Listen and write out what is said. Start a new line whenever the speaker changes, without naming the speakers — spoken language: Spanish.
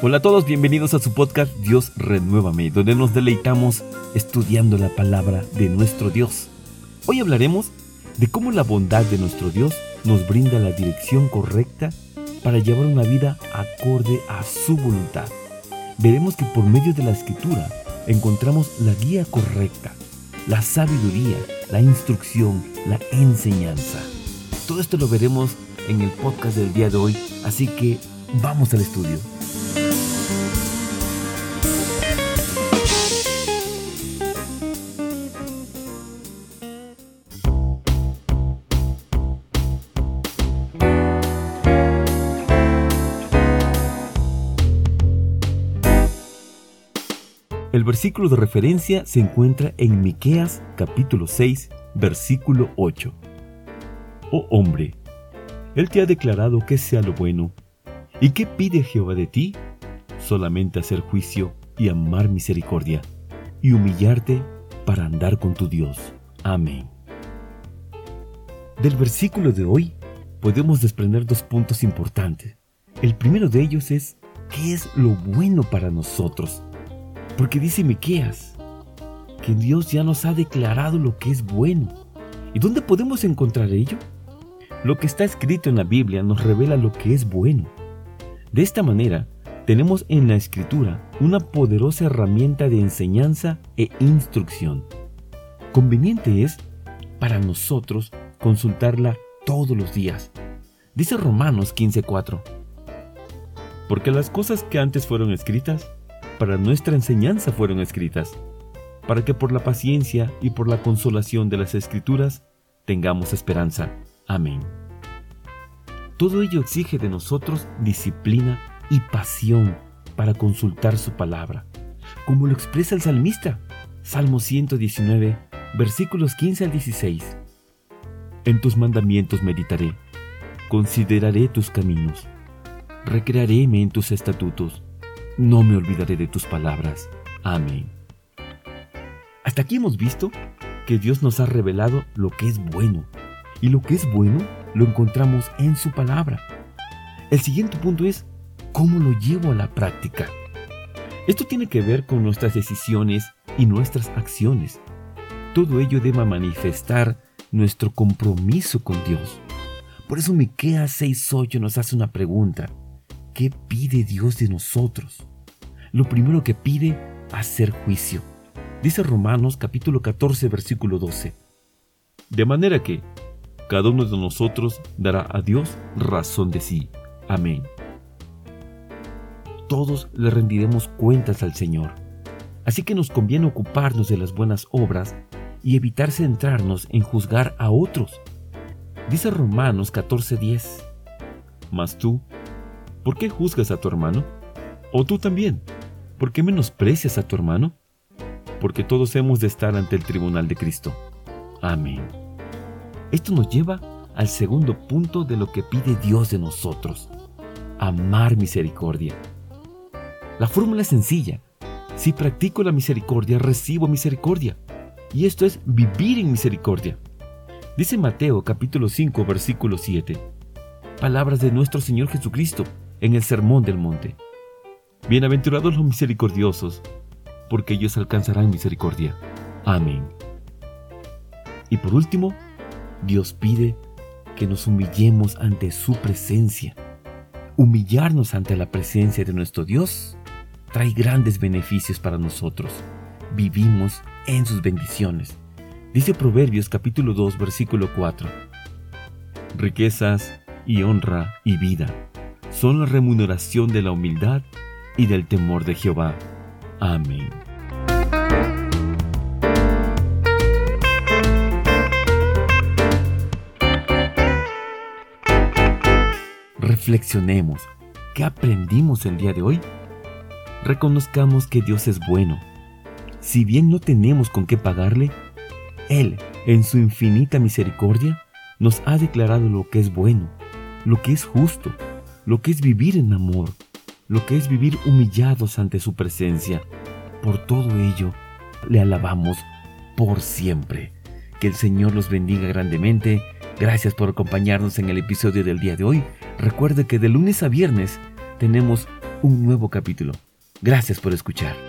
Hola a todos, bienvenidos a su podcast Dios Renuévame, donde nos deleitamos estudiando la palabra de nuestro Dios. Hoy hablaremos de cómo la bondad de nuestro Dios nos brinda la dirección correcta para llevar una vida acorde a su voluntad. Veremos que por medio de la escritura encontramos la guía correcta, la sabiduría, la instrucción, la enseñanza. Todo esto lo veremos en el podcast del día de hoy, así que vamos al estudio. El versículo de referencia se encuentra en Miqueas capítulo 6, versículo 8. Oh hombre, él te ha declarado que sea lo bueno. ¿Y qué pide Jehová de ti? Solamente hacer juicio y amar misericordia, y humillarte para andar con tu Dios. Amén. Del versículo de hoy podemos desprender dos puntos importantes. El primero de ellos es, ¿qué es lo bueno para nosotros? Porque dice Miqueas que Dios ya nos ha declarado lo que es bueno. ¿Y dónde podemos encontrar ello? Lo que está escrito en la Biblia nos revela lo que es bueno. De esta manera, tenemos en la escritura una poderosa herramienta de enseñanza e instrucción. Conveniente es para nosotros consultarla todos los días. Dice Romanos 15:4. Porque las cosas que antes fueron escritas para nuestra enseñanza fueron escritas, para que por la paciencia y por la consolación de las escrituras tengamos esperanza. Amén. Todo ello exige de nosotros disciplina y pasión para consultar su palabra, como lo expresa el salmista, Salmo 119, versículos 15 al 16. En tus mandamientos meditaré, consideraré tus caminos, recrearéme en tus estatutos no me olvidaré de tus palabras. Amén. Hasta aquí hemos visto que Dios nos ha revelado lo que es bueno. Y lo que es bueno lo encontramos en su palabra. El siguiente punto es cómo lo llevo a la práctica. Esto tiene que ver con nuestras decisiones y nuestras acciones. Todo ello debe manifestar nuestro compromiso con Dios. Por eso Miqueas 6:8 nos hace una pregunta. ¿Qué pide Dios de nosotros? Lo primero que pide, hacer juicio. Dice Romanos capítulo 14 versículo 12. De manera que cada uno de nosotros dará a Dios razón de sí. Amén. Todos le rendiremos cuentas al Señor. Así que nos conviene ocuparnos de las buenas obras y evitar centrarnos en juzgar a otros. Dice Romanos 14:10. Mas tú, ¿Por qué juzgas a tu hermano? ¿O tú también? ¿Por qué menosprecias a tu hermano? Porque todos hemos de estar ante el tribunal de Cristo. Amén. Esto nos lleva al segundo punto de lo que pide Dios de nosotros. Amar misericordia. La fórmula es sencilla. Si practico la misericordia, recibo misericordia. Y esto es vivir en misericordia. Dice Mateo capítulo 5 versículo 7. Palabras de nuestro Señor Jesucristo en el Sermón del Monte. Bienaventurados los misericordiosos, porque ellos alcanzarán misericordia. Amén. Y por último, Dios pide que nos humillemos ante su presencia. Humillarnos ante la presencia de nuestro Dios trae grandes beneficios para nosotros. Vivimos en sus bendiciones. Dice Proverbios capítulo 2 versículo 4. Riquezas y honra y vida son la remuneración de la humildad y del temor de Jehová. Amén. Reflexionemos. ¿Qué aprendimos el día de hoy? Reconozcamos que Dios es bueno. Si bien no tenemos con qué pagarle, Él, en su infinita misericordia, nos ha declarado lo que es bueno, lo que es justo, lo que es vivir en amor, lo que es vivir humillados ante su presencia. Por todo ello, le alabamos por siempre. Que el Señor los bendiga grandemente. Gracias por acompañarnos en el episodio del día de hoy. Recuerde que de lunes a viernes tenemos un nuevo capítulo. Gracias por escuchar.